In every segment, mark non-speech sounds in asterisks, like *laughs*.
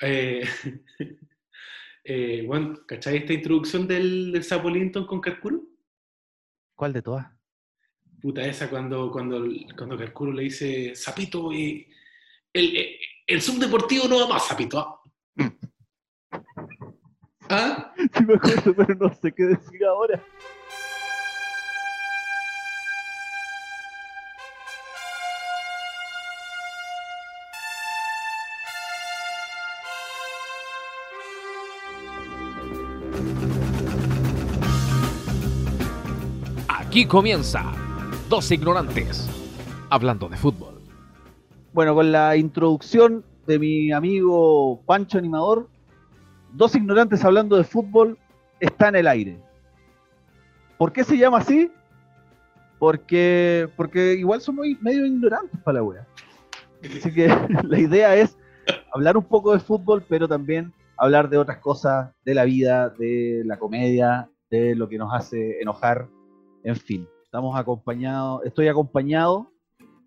Eh, *laughs* eh, bueno, ¿cachai esta introducción del, del Sapo Linton con Carcuro? ¿Cuál de todas? Puta, esa cuando, cuando, cuando Carcuro le dice, Sapito, eh, el, el, el subdeportivo no va más, Sapito. ¿ah?". *laughs* ¿Ah? Sí me acuerdo, pero no sé qué decir ahora. Aquí comienza Dos Ignorantes, hablando de fútbol. Bueno, con la introducción de mi amigo Pancho Animador, dos ignorantes hablando de fútbol está en el aire. ¿Por qué se llama así? Porque, porque igual somos medio ignorantes para la wea. Así que *laughs* la idea es hablar un poco de fútbol, pero también hablar de otras cosas, de la vida, de la comedia, de lo que nos hace enojar, en fin. Estamos acompañados, estoy acompañado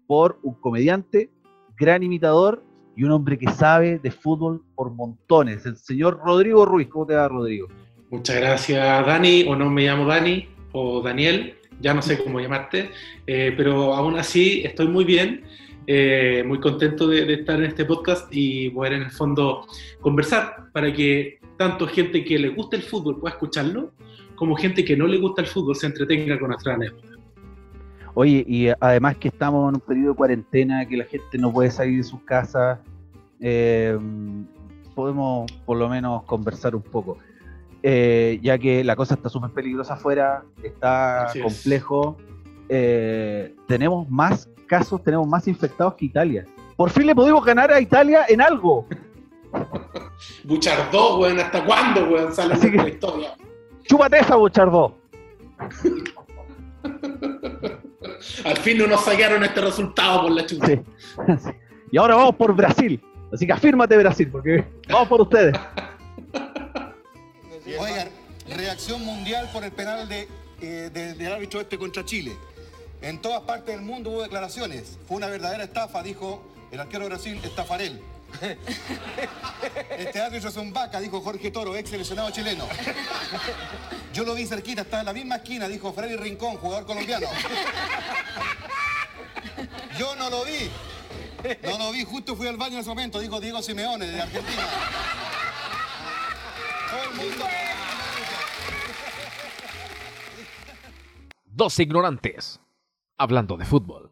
por un comediante, gran imitador y un hombre que sabe de fútbol por montones, el señor Rodrigo Ruiz. ¿Cómo te va, Rodrigo? Muchas gracias, Dani, o no me llamo Dani, o Daniel, ya no sé cómo llamarte, eh, pero aún así estoy muy bien, eh, muy contento de, de, estar en este podcast y poder en el fondo conversar para que tanto gente que le guste el fútbol pueda escucharlo, como gente que no le gusta el fútbol se entretenga con nuestra anécdota. Oye, y además que estamos en un periodo de cuarentena, que la gente no puede salir de sus casas, eh, podemos por lo menos conversar un poco. Eh, ya que la cosa está súper peligrosa afuera, está Así es. complejo. Eh, tenemos más casos, tenemos más infectados que Italia. Por fin le pudimos ganar a Italia en algo. *laughs* Buchardó, weón, ¿hasta cuándo, weón, sale Así que- la historia? Chúpate esa, Bochardo. Al fin no nos sacaron este resultado por la. Sí. *laughs* Y ahora vamos por Brasil. Así que afírmate, Brasil, porque vamos por ustedes. *laughs* Oigan, reacción mundial por el penal de, eh, de- del árbitro este contra Chile. En todas partes del mundo hubo declaraciones. Fue una verdadera estafa, dijo el arquero de Brasil, Estafarel. Este árbitro es un vaca, dijo Jorge Toro, ex seleccionado chileno. Yo lo vi cerquita, estaba en la misma esquina, dijo Freddy Rincón, jugador colombiano. Yo no lo vi. No lo vi, justo fui al baño en ese momento, dijo Diego Simeone de Argentina. Todo el mundo. Dos Ignorantes, hablando de fútbol.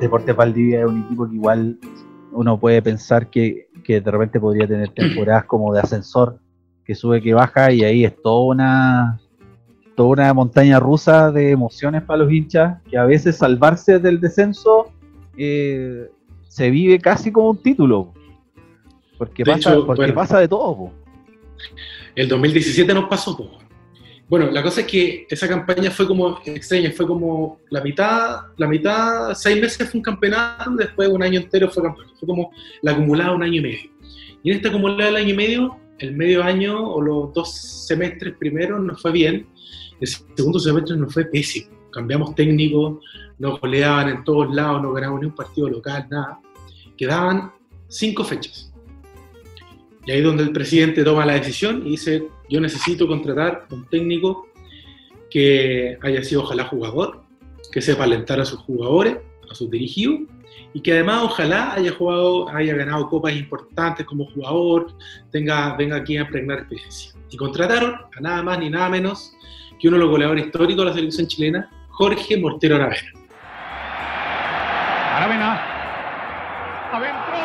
Deportes Valdivia es un equipo que igual uno puede pensar que, que de repente podría tener *clears throat* temporadas como de ascensor, que sube, que baja, y ahí es toda una, toda una montaña rusa de emociones para los hinchas, que a veces salvarse del descenso eh, se vive casi como un título. Porque, De pasa, hecho, porque bueno. pasa de todo. po. El 2017 nos pasó, po. Bueno, la cosa es que esa campaña fue como extraña, fue como la mitad, la mitad, seis meses fue un campeonato, después un año entero fue campeonato, fue como la acumulada un año y medio. Y en esta acumulada del año y medio, el medio año o los dos semestres primeros nos fue bien, el segundo semestre nos fue pésimo. Cambiamos técnico, nos goleaban en todos lados, no ganamos ni un partido local, nada. Quedaban cinco fechas. Y ahí es donde el presidente toma la decisión y dice, yo necesito contratar un técnico que haya sido ojalá jugador, que sepa alentar a sus jugadores, a sus dirigidos, y que además ojalá haya jugado, haya ganado copas importantes como jugador, tenga, venga aquí a impregnar experiencia. Y contrataron a nada más ni nada menos que uno de los goleadores históricos de la selección chilena, Jorge Mortero Aravena. Adentro.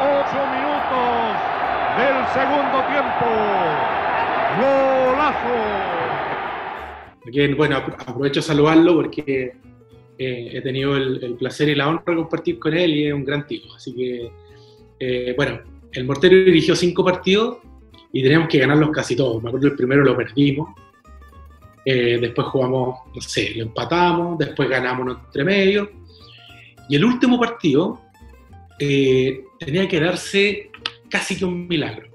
Ocho minutos del segundo tiempo. Golazo. Bueno, apro- aprovecho a saludarlo porque eh, he tenido el, placer y la honra de compartir con él y es un gran tipo. Así que, eh, bueno, el Mortero dirigió cinco partidos y teníamos que ganarlos casi todos. Me acuerdo el primero lo perdimos. Eh, después jugamos, no sé, lo empatamos, después ganamos entre medio. Y el último partido tenía que darse casi que un milagro.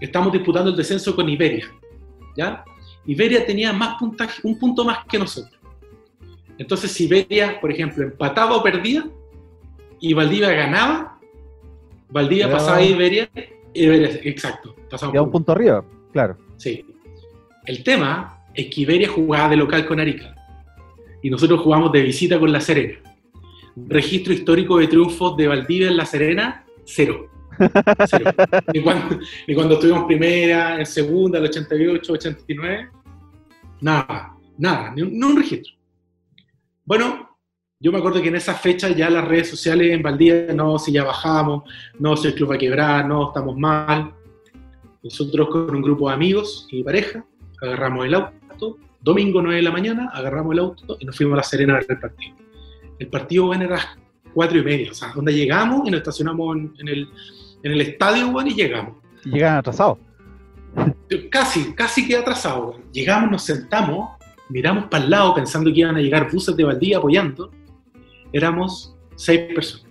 Estábamos disputando el descenso con Iberia, ¿ya? Iberia tenía más puntaje, un punto más que nosotros. Entonces, si Iberia, por ejemplo, empataba o perdía, y Valdivia ganaba, Valdivia pasaba a Iberia, Iberia, exacto, pasaba un punto arriba, claro. Sí. El tema es que Iberia jugaba de local con Arica y nosotros jugamos de visita con La Serena. Registro histórico de triunfos de Valdivia en La Serena, cero. Cero. ni, cuando, ni cuando estuvimos primera, en segunda, el 88, 89, nada, nada, ni un, registro. Bueno, yo me acuerdo que en esa fecha ya las redes sociales en Valdivia, no, si ya bajamos, no, si el club va a quebrar, no, estamos mal. Nosotros con un grupo de amigos y pareja agarramos el auto, domingo 9 de la mañana, agarramos el auto y nos fuimos a La Serena a ver el partido. El partido bueno, era a las 4 y media, o sea, donde llegamos y nos estacionamos en, en el, en el estadio bueno, y llegamos. Y llegan atrasados. Casi, casi queda atrasado. bueno. Llegamos, nos sentamos, miramos para el lado pensando que iban a llegar buses de Valdivia apoyando. Éramos seis personas.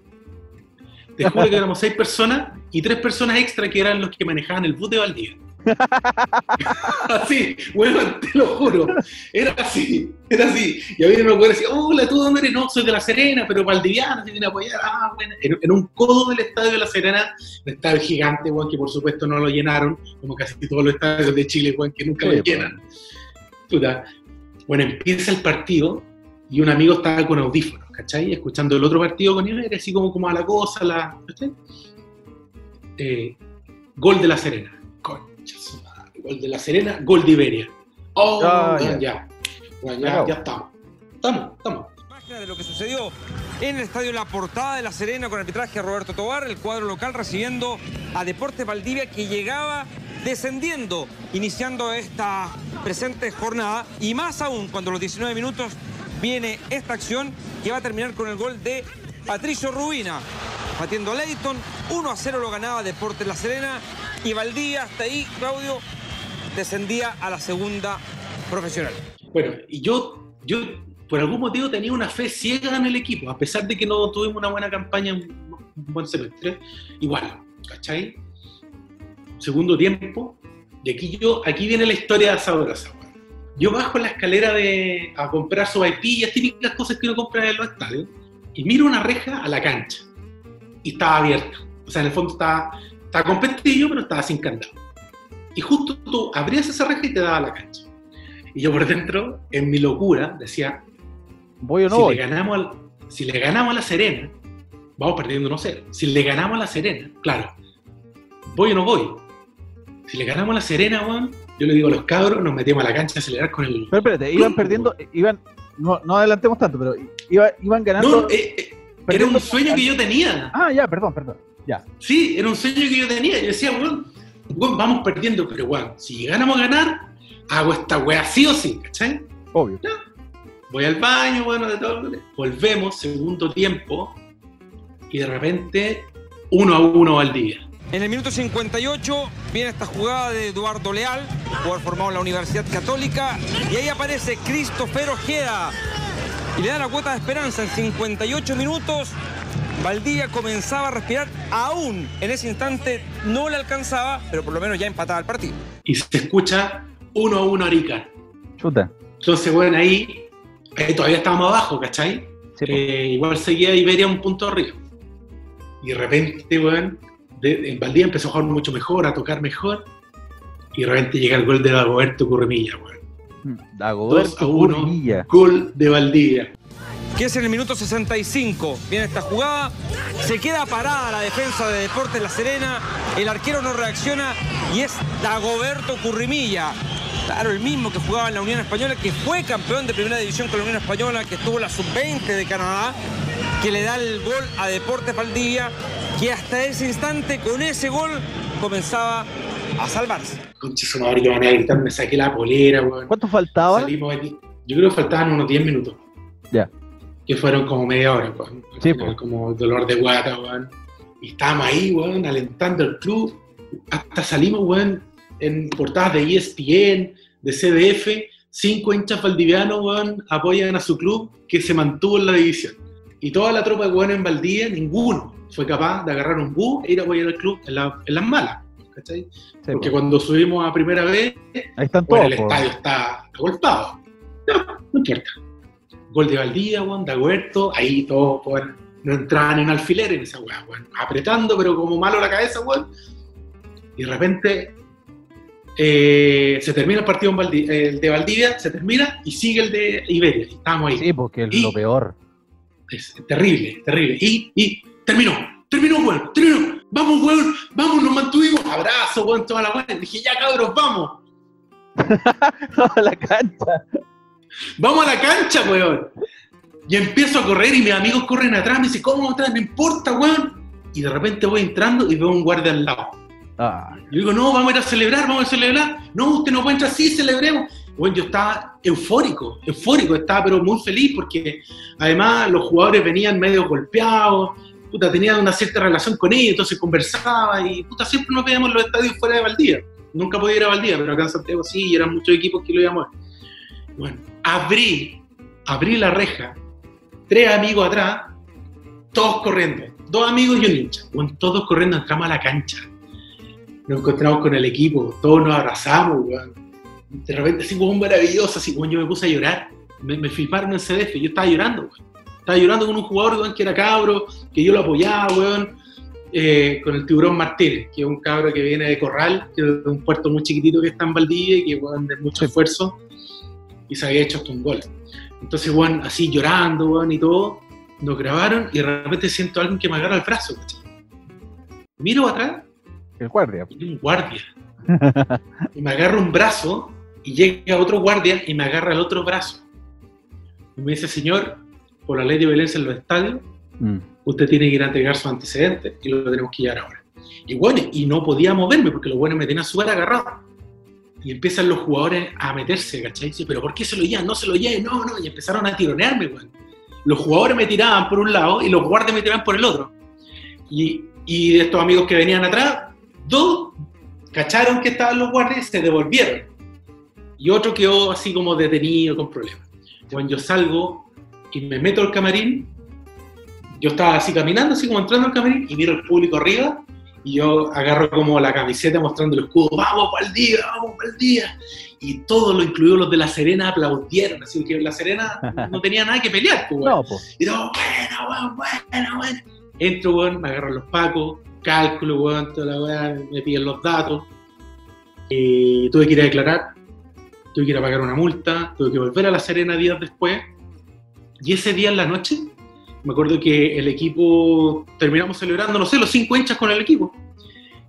Te juro que éramos seis personas y tres personas extra que eran los que manejaban el bus de Valdivia. *laughs* así, bueno, te lo juro. Era así, era así. Y a mí me acuerdo decir, hola, ¿tú dónde eres? No, soy de La Serena, pero valdiviana, te viene a apoyar. Ah, bueno. En, en un codo del estadio de La Serena, un estadio gigante, weón, que por supuesto no lo llenaron, como casi todos los estadios de Chile, weón, que nunca Sí, lo llenan. Puta. Bueno, empieza el partido y un amigo estaba con audífonos, ¿cachai? Escuchando el otro partido con él, era así como, como a la cosa, la, ¿cachai? Eh, gol de La Serena. Gol de La Serena, gol de Iberia. Oh, Ah, ya. ya. Se ya, ya estamos. Estamos, estamos. Imagen de lo que sucedió en el estadio La Portada de La Serena con arbitraje de Roberto Tobar, el cuadro local recibiendo a Deportes Valdivia que llegaba descendiendo, iniciando esta presente jornada y más aún cuando a los 19 minutos viene esta acción que va a terminar con el gol de Patricio Rubina, batiendo a Leighton, 1 a 0 lo ganaba Deportes La Serena y Valdivia hasta ahí, Claudio, descendía a la segunda profesional. Bueno, y yo, yo por algún motivo tenía una fe ciega en el equipo, a pesar de que no tuvimos una buena campaña, un, buen semestre, igual, ¿cachai? Segundo tiempo, y aquí yo, aquí viene la historia sabrosa. weón. Yo bajo la escalera de, a comprar su y las típicas cosas que uno compra en los estadios, y miro una reja a la cancha, y estaba abierta. O sea, en el fondo estaba, estaba con pestillo, pero estaba sin candado. Y justo tú abrías esa reja y te daba la cancha. Y yo por dentro, en mi locura, decía, ¿Voy o no si, voy? le ganamos al- si le ganamos a la Serena, vamos perdiendo 1-0. Si le ganamos a la Serena, claro, voy o no voy. Si le ganamos a la Serena, weón, yo le digo a los cabros, nos metemos a la cancha a acelerar con el... Pero espérate, iban perdiendo, iban, no, no adelantemos tanto, pero iba- iban ganando. No, eh, eh, era un sueño que yo tenía. Ah, ya, perdón, perdón. Ya. Sí, era un sueño que yo tenía. Yo decía, weón, weón, vamos perdiendo, pero weón, si llegáramos a ganar, hago esta weá sí o sí, ¿cachai? Obvio. Voy al baño, bueno, de todo. Volvemos, segundo tiempo, y de repente, uno a uno al día. En el minuto 58 viene esta jugada de Eduardo Leal, jugador formado en la Universidad Católica, y ahí aparece Christopher Ojeda y le da la cuota de esperanza en 58 minutos. Valdivia comenzaba a respirar, aún en ese instante no le alcanzaba, pero por lo menos ya empataba el partido. Y se escucha uno a uno Arica. Chuta. Entonces, bueno, ahí, ahí todavía estábamos abajo, ¿cachai? Sí. Eh, igual seguía Iberia un punto arriba. Y de repente, weón, de- en Valdivia empezó a jugar mucho mejor, a tocar mejor. Y de repente llega el gol de Dagoberto Curremilla, weón. Mm, Dagoberto 2 a 1, Curvilla. gol de Valdivia. Que es en el minuto 65. Viene esta jugada, se queda parada la defensa de Deportes La Serena, el arquero no reacciona y es Dagoberto Currimilla. Claro, el mismo que jugaba en la Unión Española, que fue campeón de primera división con la Unión Española, que estuvo en la sub-20 de Canadá, que le da el gol a Deportes Valdivia, que hasta ese instante, con ese gol, comenzaba a salvarse. Concha su madre, que van a gritar, me saqué la polera, weón. ¿Cuánto faltaba? Salimos aquí. Yo creo que faltaban unos 10 minutos. Ya. Que fueron como media hora. Al Sí, final, po. como dolor de guata, weón. Y estábamos ahí, weón, alentando al club. Hasta salimos, weón, en portadas de ESPN, de CDF. Cinco hinchas valdivianos, weón, apoyan a su club que se mantuvo en la división. Y toda la tropa de weón en Valdivia, ninguno fue capaz de agarrar un bus e ir a apoyar al club en, la- en las malas. ¿cachai? Sí, Porque po. cuando subimos a primera vez, Ahí están bueno, todos. el estadio está agolpado. No, *laughs* no importa. Gol de Valdía, weón, de Agüerto, ahí todos, weón, no entraban en alfiler en esa weá, weón, apretando, pero como malo la cabeza, weón. Y de repente eh, se termina el partido en Valdi- el de Valdivia, se termina y sigue el de Iberia. Y estábamos ahí. Sí, porque es Y- lo peor. Es terrible, terrible. Y, y terminó, terminó, weón, terminó. Vamos, weón, vamos, nos mantuvimos. Abrazo, weón, toda la weón. Dije, ya cabros, vamos. *laughs* la cancha. Vamos a la cancha, weón. Y empiezo a correr y mis amigos corren atrás. Me dicen, ¿cómo atrás? No importa, weón. Y de repente voy entrando y veo un guardia al lado. Ah, Yo digo, no, vamos a ir a celebrar, vamos a celebrar. No, usted no puede entrar, sí, celebremos. Bueno, yo estaba eufórico, eufórico, estaba pero muy feliz porque además los jugadores venían medio golpeados, puta, tenían una cierta relación con ellos, entonces conversaba y puta, siempre nos veíamos en los estadios fuera de Valdía. Nunca podía ir a Valdía, pero acá en Santiago sí, y eran muchos equipos que lo íbamos a ver. Bueno, abrí, abrí la reja, tres amigos atrás, todos corriendo, dos amigos y un hincha, bueno, todos corriendo, entramos a la cancha nos encontramos con el equipo, todos nos abrazamos, weón. De repente, así un maravilloso, así como yo me puse a llorar. Me, me filmaron en CDF, yo estaba llorando. Estaba llorando con un jugador, que era cabro, que yo lo apoyaba, weón. eh, con el tiburón Martínez, que es un cabro que viene de Corral, que es un puerto muy chiquitito que está en Valdivia y que, weón, de mucho esfuerzo, y se había hecho hasta un gol. Entonces, weón, así llorando, weón, y todo, nos grabaron y de repente siento a alguien que me agarra el brazo, ¿cachai? Miro atrás el guardia. y un guardia. *laughs* y me agarra un brazo y llega otro guardia y me agarra el otro brazo. Y me dice, señor, por la ley de violencia en los estadios, Mm. usted tiene que ir a entregar sus antecedentes y lo tenemos que llevar ahora. Y bueno, y no podía moverme porque los buenos me tenían súper agarrado. Y empiezan los jugadores a meterse, ¿cachai? Dice, pero ¿por qué se lo llevan? No se lo lleven, no, no. Y empezaron a tironearme, weón. Los jugadores me tiraban por un lado y los guardias me tiraban por el otro. Y, y de estos amigos que venían atrás, dos cacharon que estaban los guardias y se devolvieron. Y otro quedó así como detenido con problemas. Cuando yo salgo y me meto al camarín, yo estaba así caminando, así como entrando al camarín, y miro el público arriba, y yo agarro como la camiseta mostrando el escudo, vamos para el día, vamos para el día. Y todos, lo incluidos los de La Serena, aplaudieron, así que La Serena *laughs* no tenía nada que pelear. Pues. No, pues. Y todo, bueno, weón, bueno, bueno. Entro, weón, me agarran los pacos, cálculo, weón, toda la weá, me piden los datos. Y tuve que ir a declarar, tuve que ir a pagar una multa, tuve que volver a La Serena días después. Y ese día en la noche, me acuerdo que el equipo, terminamos celebrando, no sé, los cinco hinchas con el equipo.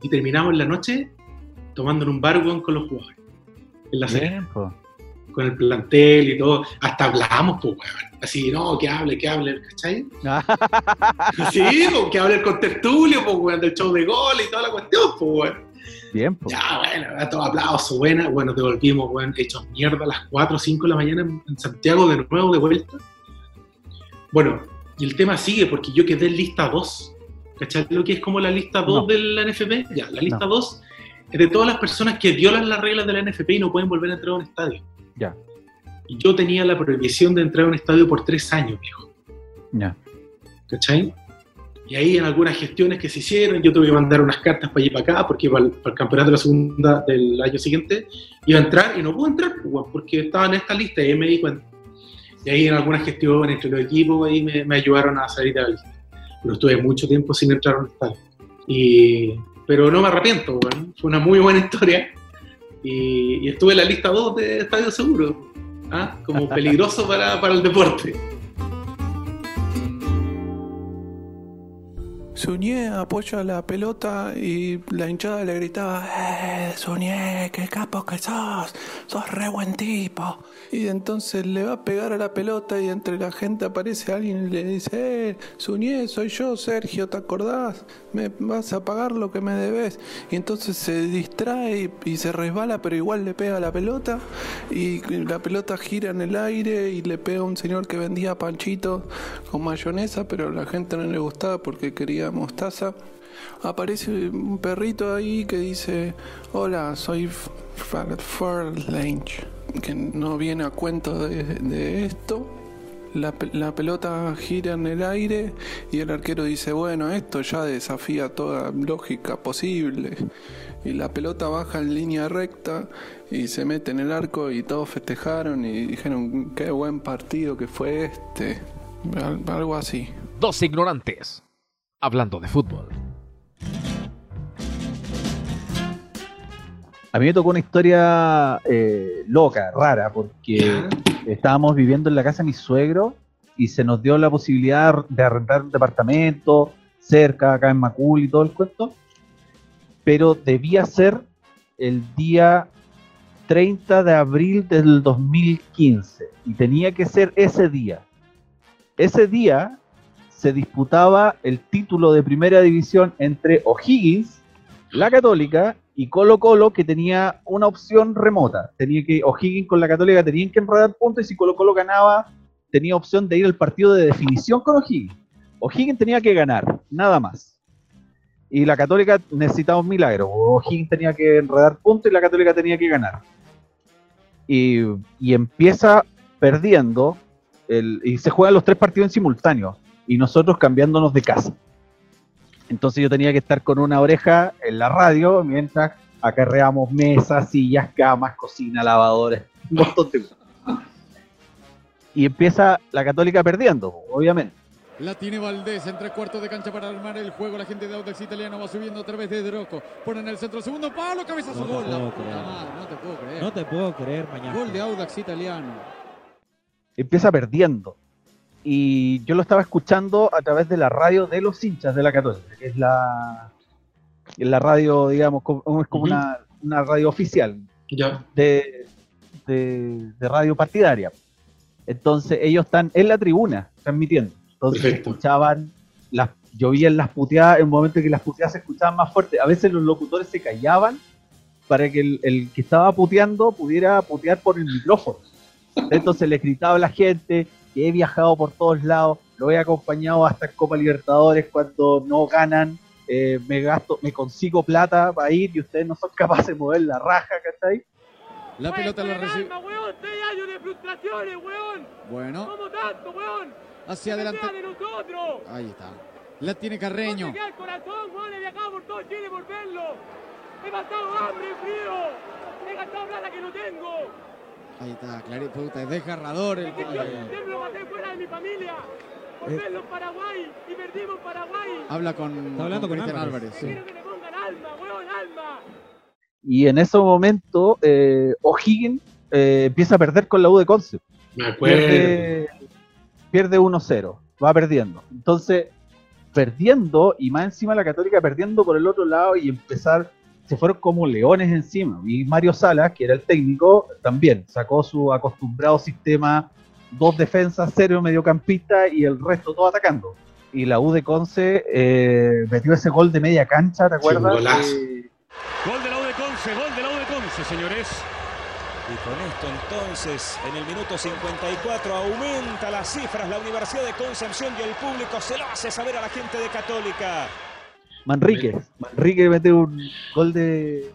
Y terminamos en la noche tomando en un bar, con los jugadores. En La po. con el plantel y todo, hasta hablamos, pues, weón. Así, no, que hable, que hable, ¿cachai? Sí, pues, que hable el contertulio, pues, weón, del show de gol y toda la cuestión, pues, weón. Bien, po. Ya, bueno, todo aplauso, buena. Bueno, devolvimos, weón, hechos mierda a las 4 o 5 de la mañana en Santiago de nuevo, de vuelta. Bueno, y el tema sigue porque yo quedé en lista 2. ¿Cachai? Lo que es como la lista 2 No. de la NFP. Ya, la lista 2 es de todas las personas que violan las reglas de la NFP y no pueden volver a entrar a un estadio. Ya. Y yo tenía la prohibición de entrar a un estadio por tres años, viejo. Ya. ¿Cachai? Y ahí en algunas gestiones que se hicieron, yo tuve que mandar unas cartas para allí para acá, porque para el, para el campeonato de la segunda del año siguiente iba a entrar y no pude entrar, pues, porque estaba en esta lista y ahí me di cuenta. Y ahí en algunas gestiones entre los equipos ahí me, ayudaron a salir de lista. Pero estuve mucho tiempo sin entrar a un estadio. Y, pero no me arrepiento, fue una muy buena historia. Y, y estuve en la lista 2 de Estadio Seguro, ¿ah? como peligroso para, para el deporte. Suñé apoya la pelota y la hinchada le gritaba, ¡Eh, Suñé, qué capo que sos! ¡Sos re buen tipo! Y entonces le va a pegar a la pelota y entre la gente aparece alguien y le dice, ¡Eh, Suñé, soy yo, Sergio, ¿te acordás? Me vas a pagar lo que me debes. Y entonces se distrae y, se resbala, pero igual le pega a la pelota y la pelota gira en el aire y le pega a un señor que vendía panchitos con mayonesa, pero a la gente no le gustaba porque quería mostaza. Aparece un perrito ahí que dice, hola, soy Farlange, que no viene a cuento de, de esto. la, la pelota gira en el aire y el arquero dice, bueno, esto ya desafía toda lógica posible. Y la pelota baja en línea recta y se mete en el arco y todos festejaron y dijeron, qué buen partido que fue este. Al- Algo así. Dos ignorantes. Hablando de fútbol. A mí me tocó una historia eh, loca, rara, porque estábamos viviendo en la casa de mi suegro y se nos dio la posibilidad de arrendar un departamento cerca, acá en Macul y todo el cuento, pero debía ser el día 30 de abril del 2015 y tenía que ser ese día. Ese día se disputaba el título de primera división entre O'Higgins, la Católica y Colo Colo que tenía una opción remota. Tenía que O'Higgins con la Católica tenían que enredar puntos y si Colo Colo ganaba tenía opción de ir al partido de definición con O'Higgins. O'Higgins tenía que ganar, nada más. Y la Católica necesitaba un milagro. O'Higgins tenía que enredar puntos y la Católica tenía que ganar. Y, y empieza perdiendo el- y se juegan los tres partidos en simultáneo y nosotros cambiándonos de casa. Entonces yo tenía que estar con una oreja en la radio mientras acarreamos mesas, sillas, camas, cocina, lavadores, un montón de cosas. Y empieza la Católica perdiendo, obviamente. La tiene Valdés en tres cuartos de cancha para armar el juego. La gente de Audax Italiano va subiendo a través de Droco. Ponen el centro, segundo palo, cabezazo, No gol. La puedo puta creer. madre, no te puedo creer. No te puedo creer, mañana. Gol de Audax Italiano. Empieza perdiendo. Y yo lo estaba escuchando a través de la radio de los hinchas de la Católica, que es la, la radio, digamos, como- es como una, una radio oficial, Ya. de, de, de radio partidaria. Entonces ellos están en la tribuna transmitiendo. Entonces Perfecto. escuchaban, las, llovían las puteadas, en un momento en que las puteadas se escuchaban más fuerte. A veces los locutores se callaban para que el, el que estaba puteando pudiera putear por el micrófono. Entonces le gritaba a la gente que he viajado por todos lados, lo he acompañado hasta en Copa Libertadores cuando no ganan, eh, me gasto, me consigo plata para ir y ustedes no son *laughs* capaces de mover la raja, ¿cachai? La pelota la recibe. weón! ¡Seis años de frustraciones, weón! Bueno, ¿Cómo tanto, weón? hacia adelante. de nosotros! Ahí está. La tiene Carreño. queda el corazón, weón! He viajado por todo Chile por verlo. He pasado hambre, frío. He gastado plata que no tengo. Ahí está, claro, puta, es desgarrador el siempre lo pasé fuera de mi familia. Por Eh. Paraguay. Y perdimos Paraguay. Habla con, Está hablando con Cristian Álvarez, Álvarez. sí. Quiero que le pongan alma, weón, alma. Y en ese momento, eh, O'Higgins eh, empieza a perder con la U de Conce. Me acuerdo. Pierde, pierde 1-0, va perdiendo. Entonces, perdiendo, y más encima la Católica perdiendo por el otro lado y empezar, se fueron como leones encima. Y Mario Salas, que era el técnico, también sacó su acostumbrado sistema, dos defensas, cero mediocampista y el resto todo atacando. Y la U de Conce eh, metió ese gol de media cancha, ¿te acuerdas? Eh, Gol de la U de Conce, gol de la U de Conce, señores. Y con esto entonces, en el minuto 54, aumenta las cifras la Universidad de Concepción y el público se lo hace saber a la gente de Católica. Manrique, Manrique mete un gol de,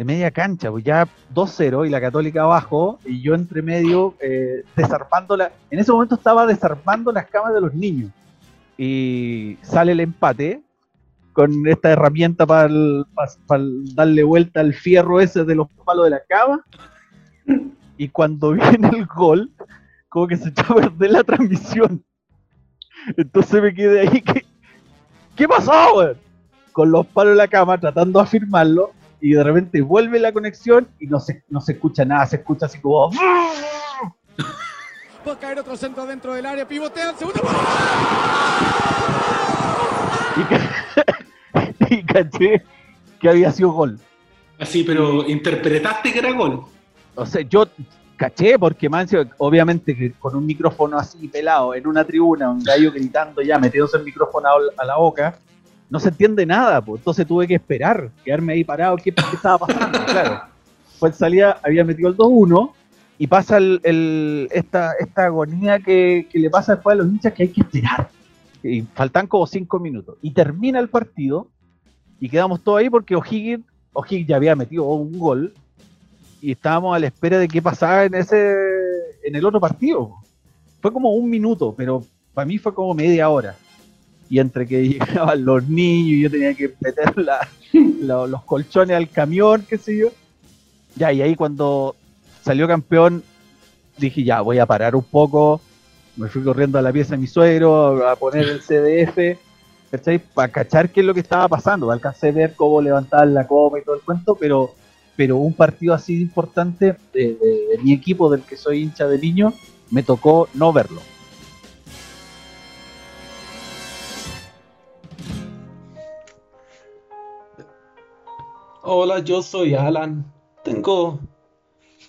de media cancha, pues ya 2-0 y la Católica abajo, y yo entre medio eh, desarmando la. En ese momento estaba desarmando las camas de los niños. Y sale el empate con esta herramienta para darle vuelta al fierro ese de los palos de la cama. Y cuando *laughs* viene el gol, como que se echó a perder la transmisión. Entonces me quedé ahí que. ¿Qué pasó, weón? Con los palos de la cama tratando de afirmarlo. Y de repente vuelve la conexión y no se, no se escucha nada, se escucha así como. Va a caer otro centro dentro del área, pivotea el segundo. Y, *laughs* y caché que había sido gol. Así, pero interpretaste que era gol. O sea, yo caché porque Mancio, obviamente que con un micrófono así pelado en una tribuna, un gallo gritando ya, metiéndose el micrófono a la boca, no se entiende nada, pues entonces tuve que esperar, quedarme ahí parado, qué, qué estaba pasando, *laughs* claro. Pues salía, había metido el 2-1 y pasa el, el- esta, esta agonía que, que le pasa después a los hinchas que hay que esperar. Y faltan como 5 minutos. Y termina el partido y quedamos todos ahí porque O'Higgins, O'Higgins ya había metido un gol y estábamos a la espera de qué pasaba en ese en el otro partido. fue como un minuto, pero para mí fue como media hora. Y entre que *laughs* llegaban los niños y yo tenía que meter la- *laughs* la- los colchones al camión, qué sé yo. Ya, y ahí cuando salió campeón, dije, ya, voy a parar un poco. Me fui corriendo a la pieza de mi suegro a poner el CDF, ¿cachai? Para cachar qué es lo que estaba pasando. Alcancé a ver cómo levantaban la copa y todo el cuento, pero, pero un partido así de importante de, de- de mi equipo, del que soy hincha de niño, me tocó no verlo. Hola, yo soy Alan. Tengo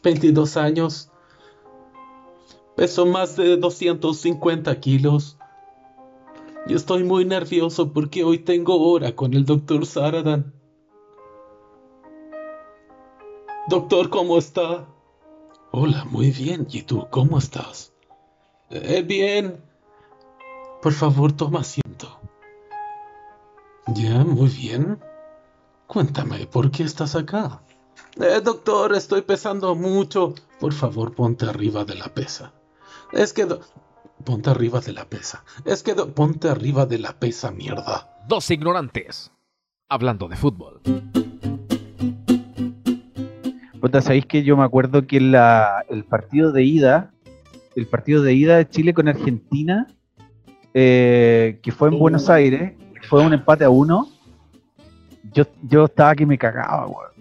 22 años. Peso más de 250 kilos. Y estoy muy nervioso porque hoy tengo hora con el doctor Saradan. Doctor, ¿cómo está? Hola, muy bien. ¿Y tú, cómo estás? Eh, bien. Por favor, toma asiento. Ya, muy bien. Cuéntame, ¿por qué estás acá? Eh, doctor, estoy pesando mucho. Por favor, ponte arriba de la pesa. Es que... do- Ponte arriba de la pesa. Es que... do- Ponte arriba de la pesa, mierda. Dos ignorantes. Hablando de fútbol. Puta, ¿sabéis que yo me acuerdo que la, el partido de ida, el partido de ida de Chile con Argentina, eh, que fue en Buenos Aires, fue un empate a uno, yo, yo estaba que me cagaba, weón.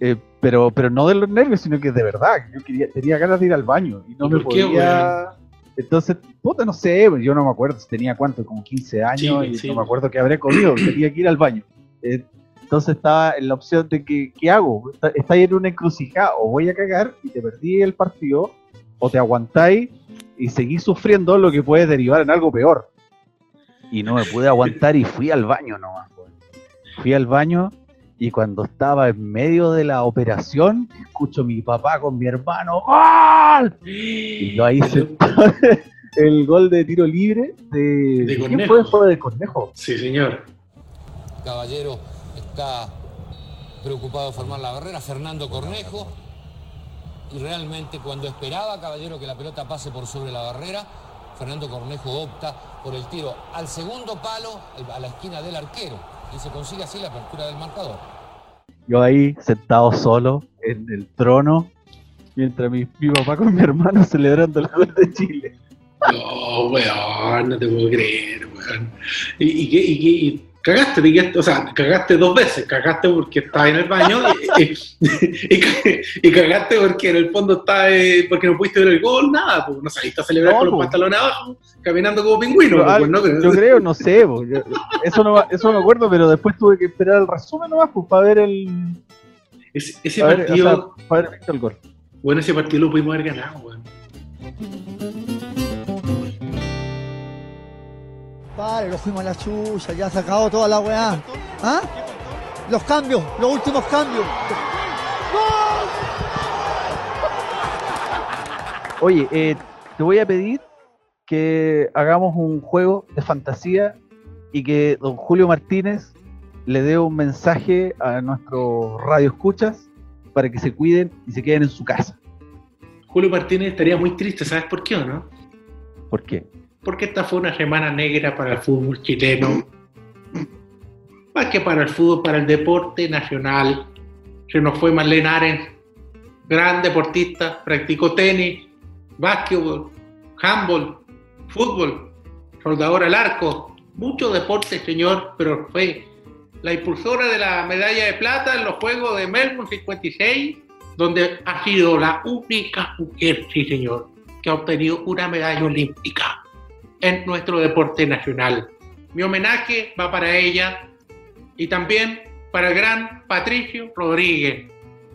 Eh, pero, pero no de los nervios, sino que de verdad, yo quería, tenía ganas de ir al baño y no ¿Y me qué, podía... Entonces, puta, no sé, yo no me acuerdo, si tenía cuánto, como 15 años, Sí, y sí. no me acuerdo que habré comido, *clears throat* tenía que ir al baño. Eh, entonces estaba en la opción de que, ¿qué hago? Está, estáis en una encrucijada, o voy a cagar y te perdí el partido, o te aguantáis y seguís sufriendo lo que puede derivar en algo peor. Y no me pude aguantar y fui al baño nomás. Fui al baño y cuando estaba en medio de la operación, escucho a mi papá con mi hermano, ¡Gol! Y yo ahí *gasps* sentado, el gol de tiro libre de... De ¿Quién Cornejo. fue? Fue de Cornejo. Sí, señor. Caballero está preocupado de formar la barrera, Fernando Cornejo. Y realmente cuando esperaba Caballero que la pelota pase por sobre la barrera, Fernando Cornejo opta por el tiro al segundo palo, a la esquina del arquero. Y se consigue así la apertura del marcador. Yo ahí sentado solo en el trono, mientras mi, mi papá con mi hermano celebrando el gol de Chile. No, weón, no te puedo creer, weón. ¿Y, y, qué- y qué- y cagaste? ¿De qué- o sea, cagaste dos veces. Cagaste porque estabas en el baño y, y- y- y cagaste porque en el fondo estabas, eh, porque no pudiste ver el gol, nada, pues no saliste a celebrar No, con los pues. pantalones abajo, caminando como pingüino. Yo, pues, ¿no? yo creo, no sé, yo- eso, no, eso me acuerdo, pero después tuve que esperar el resumen nomás pues, para ver el. Ese, ese para ver- partido, o sea, para visto el gol. bueno, ese partido lo pudimos haber ganado, weón. Vale, lo fuimos a la chucha, ya se acabó toda la weá. ¿Ah? Los cambios, los últimos cambios. *laughs* Oye, eh, te voy a pedir que hagamos un juego de fantasía y que don Julio Martínez le dé un mensaje a nuestros radioescuchas para que se cuiden y se queden en su casa. Julio Martínez estaría muy triste, ¿sabes por qué o no? ¿Por qué? Porque esta fue una semana negra para el fútbol chileno. Más que para el fútbol, para el deporte nacional. Se nos fue Marlene Arens, gran deportista, practicó tenis, básquetbol, handball, fútbol, soldador al arco, muchos deportes, señor, pero fue la impulsora de la medalla de plata en los Juegos de Melbourne 56, donde ha sido la única mujer, sí señor, que ha obtenido una medalla olímpica en nuestro deporte nacional. Mi homenaje va para ella y también para el gran Patricio Rodríguez.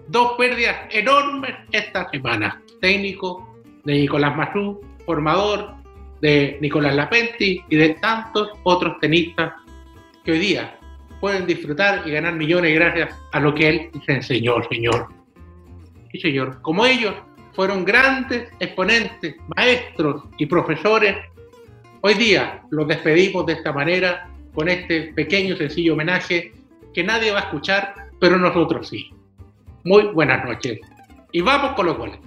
Dos pérdidas enormes esta semana. Técnico de Nicolás Mazú, formador de Nicolás Lapenti y de tantos otros tenistas que hoy día pueden disfrutar y ganar millones gracias a lo que él les enseñó, señor. Sí, señor. Como ellos fueron grandes exponentes, maestros y profesores, hoy día los despedimos de esta manera con este pequeño, sencillo homenaje que nadie va a escuchar, pero nosotros sí. Muy buenas noches. Y vamos con los goles.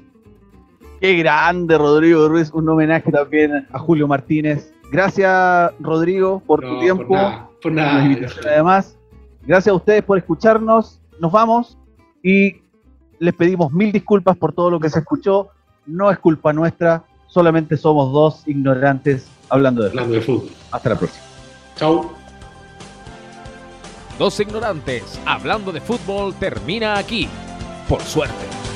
Qué grande, Rodrigo Ruiz. Un homenaje también a Julio Martínez. Gracias, Rodrigo, por tu No, tiempo. por nada, por nada. además. Gracias a ustedes por escucharnos. Nos vamos y les pedimos mil disculpas por todo lo que se escuchó. No es culpa nuestra, solamente somos dos ignorantes hablando de Hablando de fútbol. Hasta la próxima. Chau. Dos ignorantes hablando de fútbol termina aquí. Por suerte.